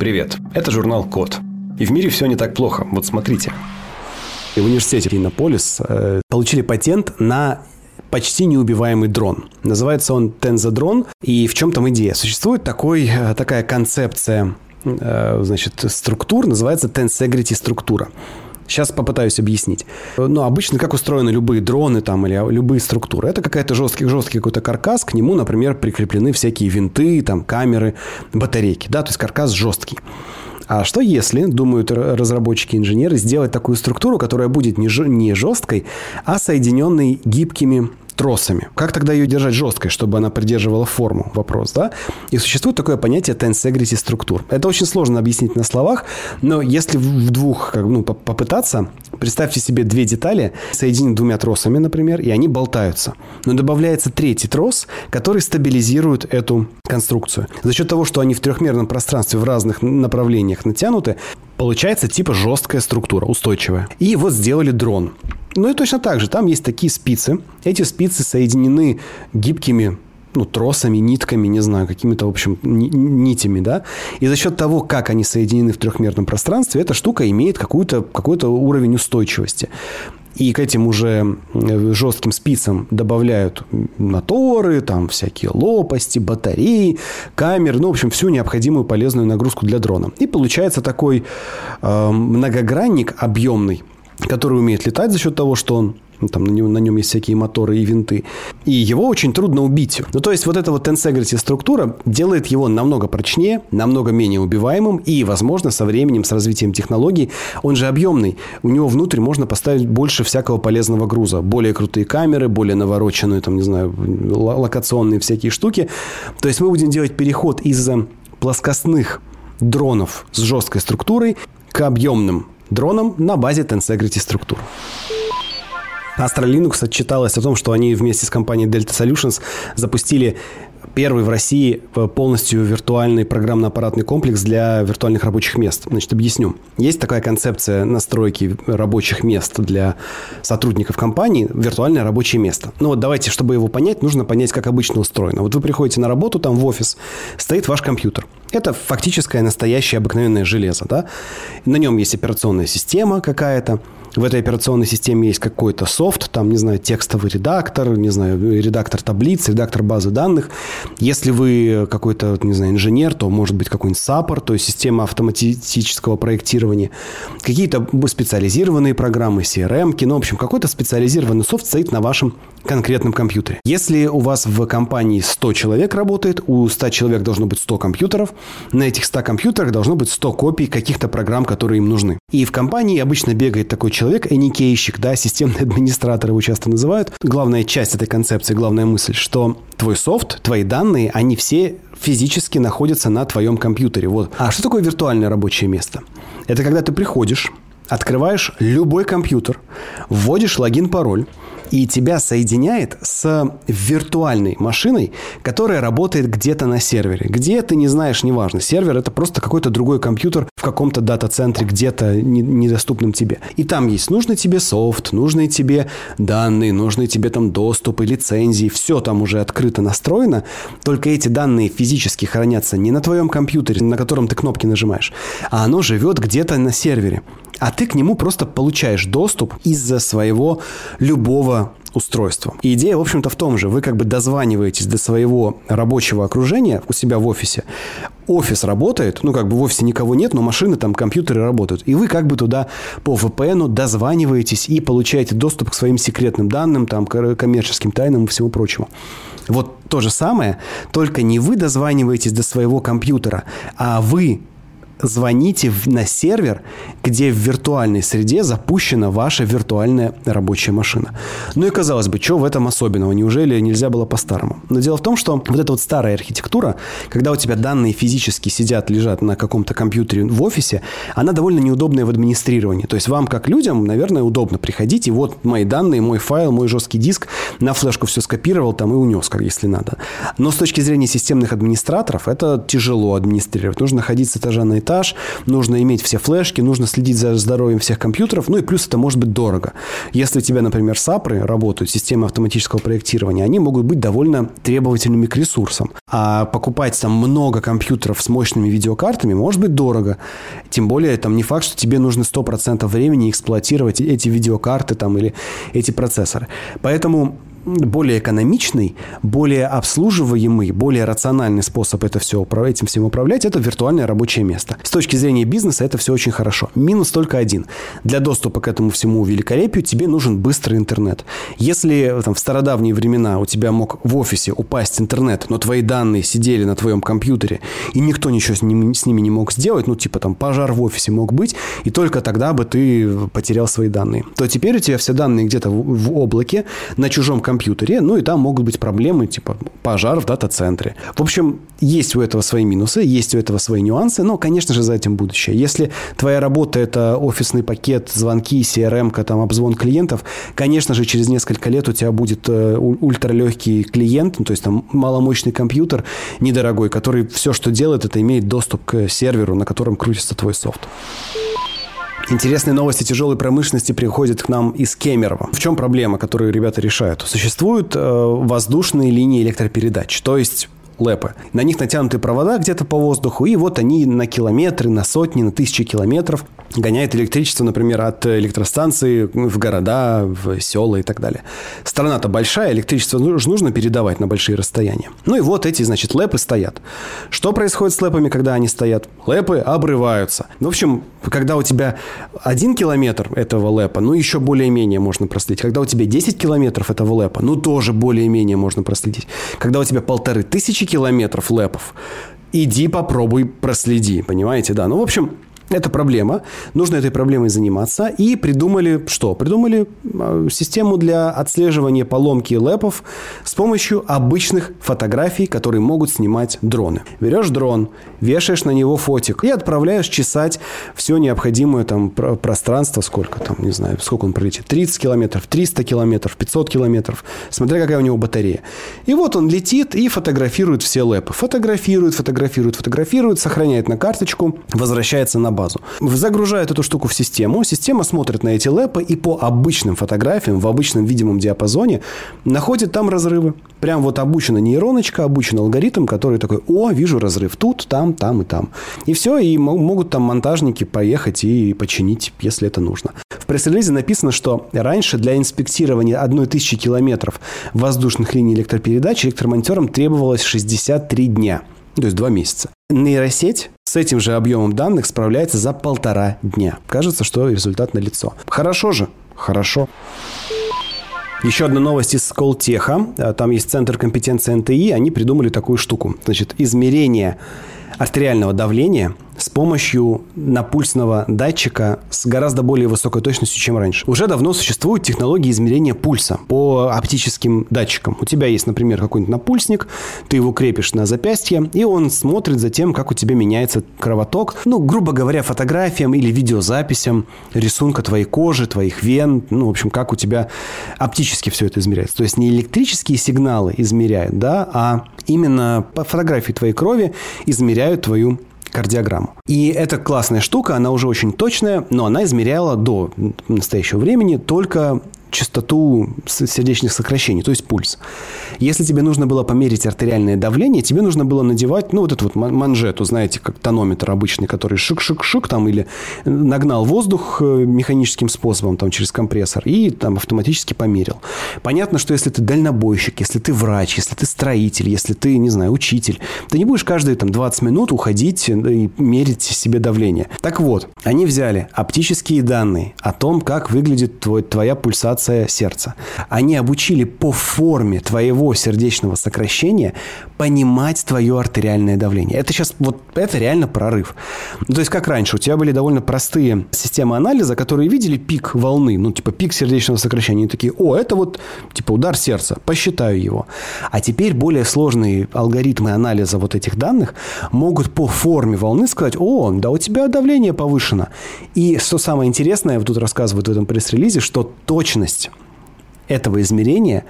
Привет, это журнал Код. И в мире все не так плохо. Вот смотрите. И в университете Иннополис э, получили патент на почти неубиваемый дрон. Называется он Тензодрон. И в чем там идея? Существует такой, э, такая концепция э, значит, структур, называется Tensegrity структура. Сейчас попытаюсь объяснить. Но обычно как устроены любые дроны там или любые структуры? Это какая-то жесткий, жесткий какой-то каркас, к нему, например, прикреплены всякие винты, там, камеры, батарейки. Да, то есть каркас жесткий. А что если, думают разработчики инженеры, сделать такую структуру, которая будет не, не жесткой, а соединенной гибкими тросами. Как тогда ее держать жесткой, чтобы она придерживала форму? Вопрос, да? И существует такое понятие tensegrity структур. Это очень сложно объяснить на словах, но если в двух, как, ну, попытаться, представьте себе две детали, соединены двумя тросами, например, и они болтаются. Но добавляется третий трос, который стабилизирует эту конструкцию. За счет того, что они в трехмерном пространстве в разных направлениях натянуты, получается типа жесткая структура, устойчивая. И вот сделали дрон. Ну и точно так же, там есть такие спицы. Эти спицы соединены гибкими ну, тросами, нитками, не знаю, какими-то, в общем, нитями, да. И за счет того, как они соединены в трехмерном пространстве, эта штука имеет какой-то какой уровень устойчивости. И к этим уже жестким спицам добавляют моторы, там всякие лопасти, батареи, камеры, ну, в общем, всю необходимую полезную нагрузку для дрона. И получается такой э, многогранник объемный, который умеет летать за счет того, что он ну, там на нем, на нем есть всякие моторы и винты. И его очень трудно убить. Ну, то есть, вот эта вот tensegrity структура делает его намного прочнее, намного менее убиваемым, и, возможно, со временем, с развитием технологий, он же объемный. У него внутрь можно поставить больше всякого полезного груза. Более крутые камеры, более навороченные, там, не знаю, локационные всякие штуки. То есть, мы будем делать переход из плоскостных дронов с жесткой структурой к объемным дроном на базе Tensegrity структур. Astra Linux отчиталась о том, что они вместе с компанией Delta Solutions запустили первый в России э, полностью виртуальный программно-аппаратный комплекс для виртуальных рабочих мест. Значит, объясню. Есть такая концепция настройки рабочих мест для сотрудников компании – виртуальное рабочее место. Ну вот давайте, чтобы его понять, нужно понять, как обычно устроено. Вот вы приходите на работу, там в офис, стоит ваш компьютер. Это фактическое настоящее обыкновенное железо, да? На нем есть операционная система какая-то, в этой операционной системе есть какой-то софт, там, не знаю, текстовый редактор, не знаю, редактор таблиц, редактор базы данных. Если вы какой-то, не знаю, инженер, то может быть какой-нибудь саппорт, то есть система автоматического проектирования. Какие-то специализированные программы, CRM, ну, в общем, какой-то специализированный софт стоит на вашем конкретном компьютере. Если у вас в компании 100 человек работает, у 100 человек должно быть 100 компьютеров, на этих 100 компьютерах должно быть 100 копий каких-то программ, которые им нужны. И в компании обычно бегает такой человек, эникейщик, да, системный администратор его часто называют. Главная часть этой концепции, главная мысль, что твой софт, твои данные, они все физически находятся на твоем компьютере. Вот. А что такое виртуальное рабочее место? Это когда ты приходишь, открываешь любой компьютер, вводишь логин-пароль, и тебя соединяет с виртуальной машиной, которая работает где-то на сервере. Где ты не знаешь, неважно. Сервер это просто какой-то другой компьютер в каком-то дата-центре где-то недоступным тебе. И там есть нужный тебе софт, нужные тебе данные, нужные тебе там доступы, лицензии. Все там уже открыто настроено. Только эти данные физически хранятся не на твоем компьютере, на котором ты кнопки нажимаешь, а оно живет где-то на сервере а ты к нему просто получаешь доступ из-за своего любого устройства. И идея, в общем-то, в том же. Вы как бы дозваниваетесь до своего рабочего окружения у себя в офисе. Офис работает, ну, как бы в офисе никого нет, но машины там, компьютеры работают. И вы как бы туда по VPN дозваниваетесь и получаете доступ к своим секретным данным, там, коммерческим тайнам и всему прочему. Вот то же самое, только не вы дозваниваетесь до своего компьютера, а вы звоните на сервер, где в виртуальной среде запущена ваша виртуальная рабочая машина. Ну и казалось бы, что в этом особенного? Неужели нельзя было по-старому? Но дело в том, что вот эта вот старая архитектура, когда у тебя данные физически сидят, лежат на каком-то компьютере в офисе, она довольно неудобная в администрировании. То есть вам, как людям, наверное, удобно приходить, и вот мои данные, мой файл, мой жесткий диск, на флешку все скопировал там и унес, как если надо. Но с точки зрения системных администраторов, это тяжело администрировать. Нужно ходить с этажа на этаж этаж, нужно иметь все флешки, нужно следить за здоровьем всех компьютеров, ну и плюс это может быть дорого. Если у тебя, например, САПры работают, системы автоматического проектирования, они могут быть довольно требовательными к ресурсам. А покупать там много компьютеров с мощными видеокартами может быть дорого. Тем более, там не факт, что тебе нужно 100% времени эксплуатировать эти видеокарты там или эти процессоры. Поэтому более экономичный, более обслуживаемый, более рациональный способ это все, этим всем управлять – это виртуальное рабочее место. С точки зрения бизнеса это все очень хорошо. Минус только один. Для доступа к этому всему великолепию тебе нужен быстрый интернет. Если там, в стародавние времена у тебя мог в офисе упасть интернет, но твои данные сидели на твоем компьютере, и никто ничего с ними, с ними не мог сделать, ну, типа там пожар в офисе мог быть, и только тогда бы ты потерял свои данные, то теперь у тебя все данные где-то в, в облаке, на чужом компьютере, компьютере, ну и там могут быть проблемы, типа пожар в дата-центре. В общем, есть у этого свои минусы, есть у этого свои нюансы, но, конечно же, за этим будущее. Если твоя работа – это офисный пакет, звонки, CRM, там, обзвон клиентов, конечно же, через несколько лет у тебя будет э, ультралегкий клиент, ну, то есть там маломощный компьютер, недорогой, который все, что делает, это имеет доступ к серверу, на котором крутится твой софт. Интересные новости тяжелой промышленности приходят к нам из Кемерово. В чем проблема, которую ребята решают? Существуют э, воздушные линии электропередач, то есть ЛЭПы. На них натянуты провода где-то по воздуху, и вот они на километры, на сотни, на тысячи километров гоняет электричество, например, от электростанции в города, в села и так далее. Страна-то большая, электричество нужно передавать на большие расстояния. Ну и вот эти, значит, лэпы стоят. Что происходит с лэпами, когда они стоят? Лэпы обрываются. В общем, когда у тебя один километр этого лэпа, ну, еще более-менее можно проследить. Когда у тебя 10 километров этого лэпа, ну, тоже более-менее можно проследить. Когда у тебя полторы тысячи километров лэпов, иди попробуй проследи, понимаете, да. Ну, в общем, это проблема. Нужно этой проблемой заниматься. И придумали что? Придумали а, систему для отслеживания поломки лэпов с помощью обычных фотографий, которые могут снимать дроны. Берешь дрон, вешаешь на него фотик и отправляешь чесать все необходимое там пространство, сколько там, не знаю, сколько он пролетит, 30 километров, 300 километров, 500 километров, смотря какая у него батарея. И вот он летит и фотографирует все лэпы. Фотографирует, фотографирует, фотографирует, сохраняет на карточку, возвращается на базу. Загружают эту штуку в систему, система смотрит на эти лэпы и по обычным фотографиям в обычном видимом диапазоне находит там разрывы. Прям вот обучена нейроночка, обучен алгоритм, который такой, о, вижу разрыв тут, там, там и там. И все, и могут там монтажники поехать и починить, если это нужно. В пресс-релизе написано, что раньше для инспектирования одной тысячи километров воздушных линий электропередач электромонтерам требовалось 63 дня, то есть два месяца. Нейросеть с этим же объемом данных справляется за полтора дня. Кажется, что результат налицо. Хорошо же? Хорошо. Еще одна новость из Сколтеха. Там есть центр компетенции НТИ. Они придумали такую штуку. Значит, измерение артериального давления – с помощью напульсного датчика с гораздо более высокой точностью, чем раньше. Уже давно существуют технологии измерения пульса по оптическим датчикам. У тебя есть, например, какой-нибудь напульсник, ты его крепишь на запястье, и он смотрит за тем, как у тебя меняется кровоток. Ну, грубо говоря, фотографиям или видеозаписям рисунка твоей кожи, твоих вен, ну, в общем, как у тебя оптически все это измеряется. То есть не электрические сигналы измеряют, да, а именно по фотографии твоей крови измеряют твою кардиограмму. И эта классная штука, она уже очень точная, но она измеряла до настоящего времени только частоту сердечных сокращений, то есть пульс. Если тебе нужно было померить артериальное давление, тебе нужно было надевать, ну, вот эту вот манжету, знаете, как тонометр обычный, который шик-шик-шик там, или нагнал воздух э, механическим способом, там, через компрессор, и там автоматически померил. Понятно, что если ты дальнобойщик, если ты врач, если ты строитель, если ты, не знаю, учитель, ты не будешь каждые там 20 минут уходить и мерить себе давление. Так вот, они взяли оптические данные о том, как выглядит твой, твоя пульсация пульсация сердца. Они обучили по форме твоего сердечного сокращения понимать твое артериальное давление. Это сейчас, вот это реально прорыв. Ну, то есть, как раньше, у тебя были довольно простые системы анализа, которые видели пик волны, ну, типа пик сердечного сокращения. И такие, о, это вот, типа, удар сердца, посчитаю его. А теперь более сложные алгоритмы анализа вот этих данных могут по форме волны сказать, о, да у тебя давление повышено. И что самое интересное, вот тут рассказывают в этом пресс-релизе, что точность этого измерения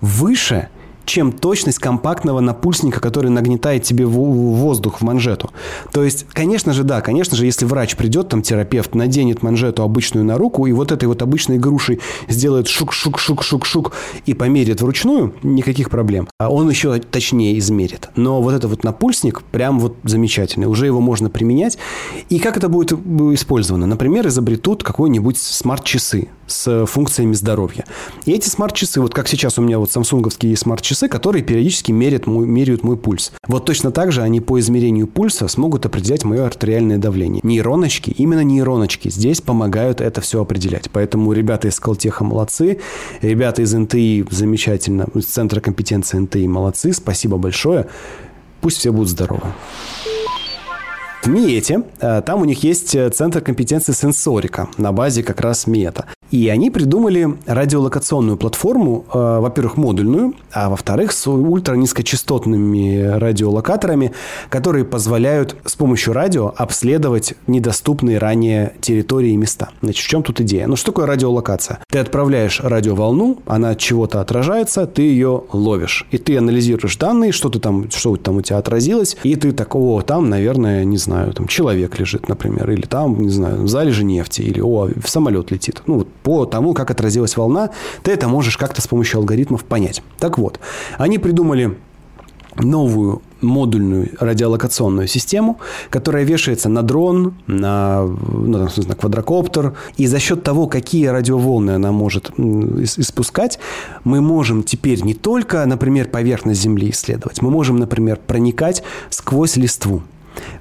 выше, чем точность компактного напульсника, который нагнетает тебе воздух в манжету. То есть, конечно же, да, конечно же, если врач придет, там терапевт, наденет манжету обычную на руку и вот этой вот обычной грушей сделает шук-шук-шук-шук-шук и померит вручную, никаких проблем. А он еще точнее измерит. Но вот это вот напульсник прям вот замечательный. Уже его можно применять. И как это будет использовано? Например, изобретут какой-нибудь смарт-часы с функциями здоровья. И эти смарт-часы, вот как сейчас у меня вот самсунговские смарт-часы, которые периодически меряют мой, меряют мой пульс. Вот точно так же они по измерению пульса смогут определять мое артериальное давление. Нейроночки, именно нейроночки здесь помогают это все определять. Поэтому ребята из Колтеха молодцы, ребята из НТИ замечательно, из Центра компетенции НТИ молодцы, спасибо большое. Пусть все будут здоровы. В МИЭТе, э, там у них есть э, центр компетенции сенсорика на базе как раз МИЭТа. И они придумали радиолокационную платформу, э, во-первых, модульную, а во-вторых, с ультранизкочастотными радиолокаторами, которые позволяют с помощью радио обследовать недоступные ранее территории и места. Значит, в чем тут идея? Ну, что такое радиолокация? Ты отправляешь радиоволну, она от чего-то отражается, ты ее ловишь. И ты анализируешь данные, что ты там, что там у тебя отразилось, и ты такого, там, наверное, не знаю, там человек лежит, например, или там, не знаю, залежи нефти, или о, самолет летит. Ну, вот по тому, как отразилась волна, ты это можешь как-то с помощью алгоритмов понять. Так вот, они придумали новую модульную радиолокационную систему, которая вешается на дрон, на, ну, на квадрокоптер. И за счет того, какие радиоволны она может испускать, мы можем теперь не только, например, поверхность Земли исследовать, мы можем, например, проникать сквозь листву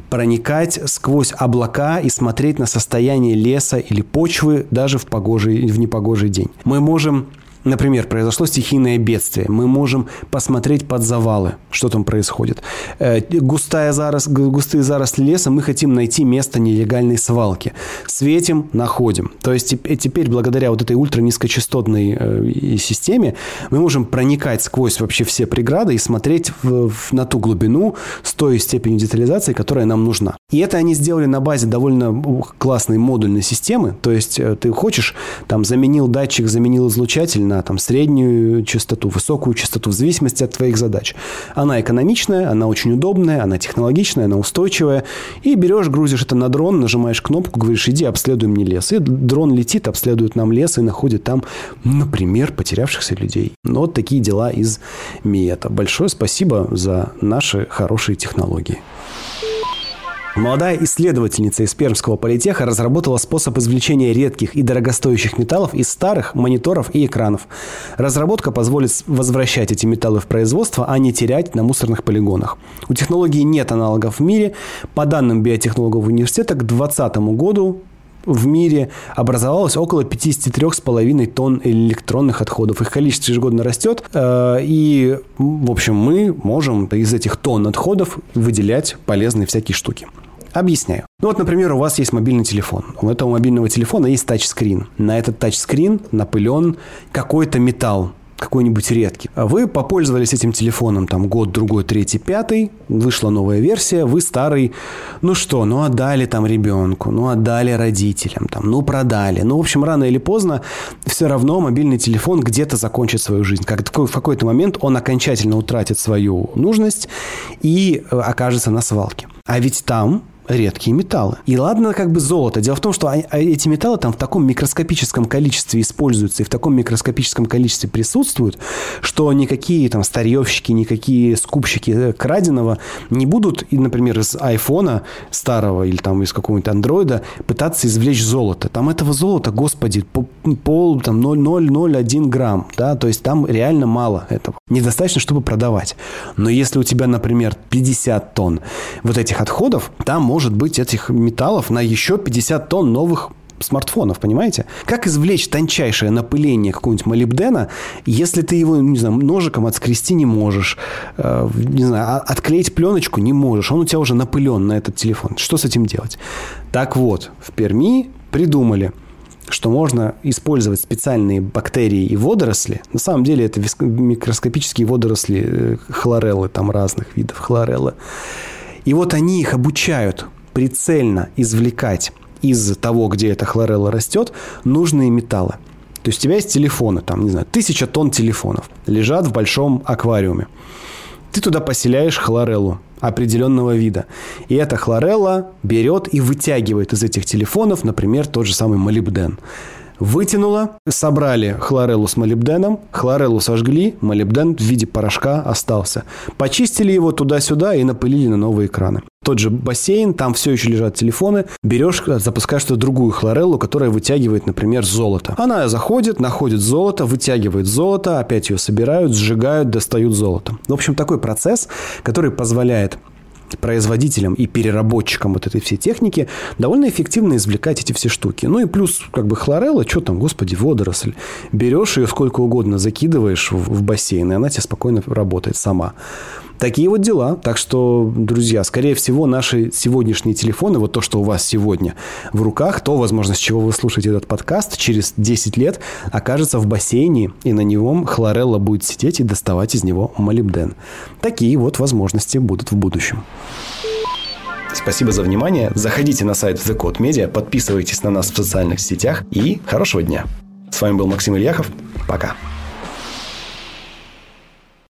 проникать сквозь облака и смотреть на состояние леса или почвы даже в, погожий, в непогожий день. Мы можем Например, произошло стихийное бедствие. Мы можем посмотреть под завалы, что там происходит. Э, густая зарос, густые заросли леса, мы хотим найти место нелегальной свалки. Светим, находим. То есть теперь, благодаря вот этой ультранизкочастотной э, системе, мы можем проникать сквозь вообще все преграды и смотреть в, в, на ту глубину с той степенью детализации, которая нам нужна. И это они сделали на базе довольно классной модульной системы. То есть э, ты хочешь, там, заменил датчик, заменил излучатель на там, среднюю частоту, высокую частоту, в зависимости от твоих задач. Она экономичная, она очень удобная, она технологичная, она устойчивая. И берешь, грузишь это на дрон, нажимаешь кнопку, говоришь, иди, обследуй мне лес. И дрон летит, обследует нам лес и находит там, например, потерявшихся людей. Ну, вот такие дела из МИЭТа. Большое спасибо за наши хорошие технологии. Молодая исследовательница из Пермского политеха разработала способ извлечения редких и дорогостоящих металлов из старых мониторов и экранов. Разработка позволит возвращать эти металлы в производство, а не терять на мусорных полигонах. У технологии нет аналогов в мире. По данным биотехнологов университета, к 2020 году в мире образовалось около 53,5 тонн электронных отходов. Их количество ежегодно растет. Э, и, в общем, мы можем из этих тонн отходов выделять полезные всякие штуки. Объясняю. Ну вот, например, у вас есть мобильный телефон. У этого мобильного телефона есть тачскрин. На этот тачскрин напылен какой-то металл какой-нибудь редкий. А вы попользовались этим телефоном там год, другой, третий, пятый, вышла новая версия, вы старый, ну что, ну отдали там ребенку, ну отдали родителям, там, ну продали. Ну, в общем, рано или поздно все равно мобильный телефон где-то закончит свою жизнь. Как, в какой-то момент он окончательно утратит свою нужность и э, окажется на свалке. А ведь там редкие металлы. И ладно как бы золото. Дело в том, что а эти металлы там в таком микроскопическом количестве используются и в таком микроскопическом количестве присутствуют, что никакие там старьевщики, никакие скупщики э, краденого не будут, например, из айфона старого или там из какого-нибудь андроида пытаться извлечь золото. Там этого золота, господи, пол, там 0,001 грамм, да, то есть там реально мало этого. Недостаточно, чтобы продавать. Но если у тебя, например, 50 тонн вот этих отходов, там может быть этих металлов на еще 50 тонн новых смартфонов, понимаете? Как извлечь тончайшее напыление какого-нибудь молибдена, если ты его, не знаю, ножиком отскрести не можешь, э, не знаю, а, отклеить пленочку не можешь, он у тебя уже напылен на этот телефон. Что с этим делать? Так вот, в Перми придумали – что можно использовать специальные бактерии и водоросли. На самом деле это микроскопические водоросли э, хлореллы, там разных видов хлореллы. И вот они их обучают прицельно извлекать из того, где эта хлорелла растет, нужные металлы. То есть у тебя есть телефоны, там, не знаю, тысяча тонн телефонов лежат в большом аквариуме. Ты туда поселяешь хлореллу определенного вида. И эта хлорелла берет и вытягивает из этих телефонов, например, тот же самый молибден. Вытянула, собрали хлореллу с молибденом, хлореллу сожгли, молибден в виде порошка остался. Почистили его туда-сюда и напылили на новые экраны. Тот же бассейн, там все еще лежат телефоны. Берешь, запускаешь туда другую хлореллу, которая вытягивает, например, золото. Она заходит, находит золото, вытягивает золото, опять ее собирают, сжигают, достают золото. В общем, такой процесс, который позволяет производителям и переработчикам вот этой всей техники довольно эффективно извлекать эти все штуки. Ну и плюс, как бы хлорелла, что там, господи, водоросль. Берешь ее сколько угодно, закидываешь в, в бассейн, и она тебе спокойно работает сама. Такие вот дела. Так что, друзья, скорее всего, наши сегодняшние телефоны, вот то, что у вас сегодня в руках, то, возможно, с чего вы слушаете этот подкаст, через 10 лет окажется в бассейне, и на нем хлорелла будет сидеть и доставать из него молибден. Такие вот возможности будут в будущем. Спасибо за внимание. Заходите на сайт The Code Media, подписывайтесь на нас в социальных сетях и хорошего дня. С вами был Максим Ильяхов. Пока.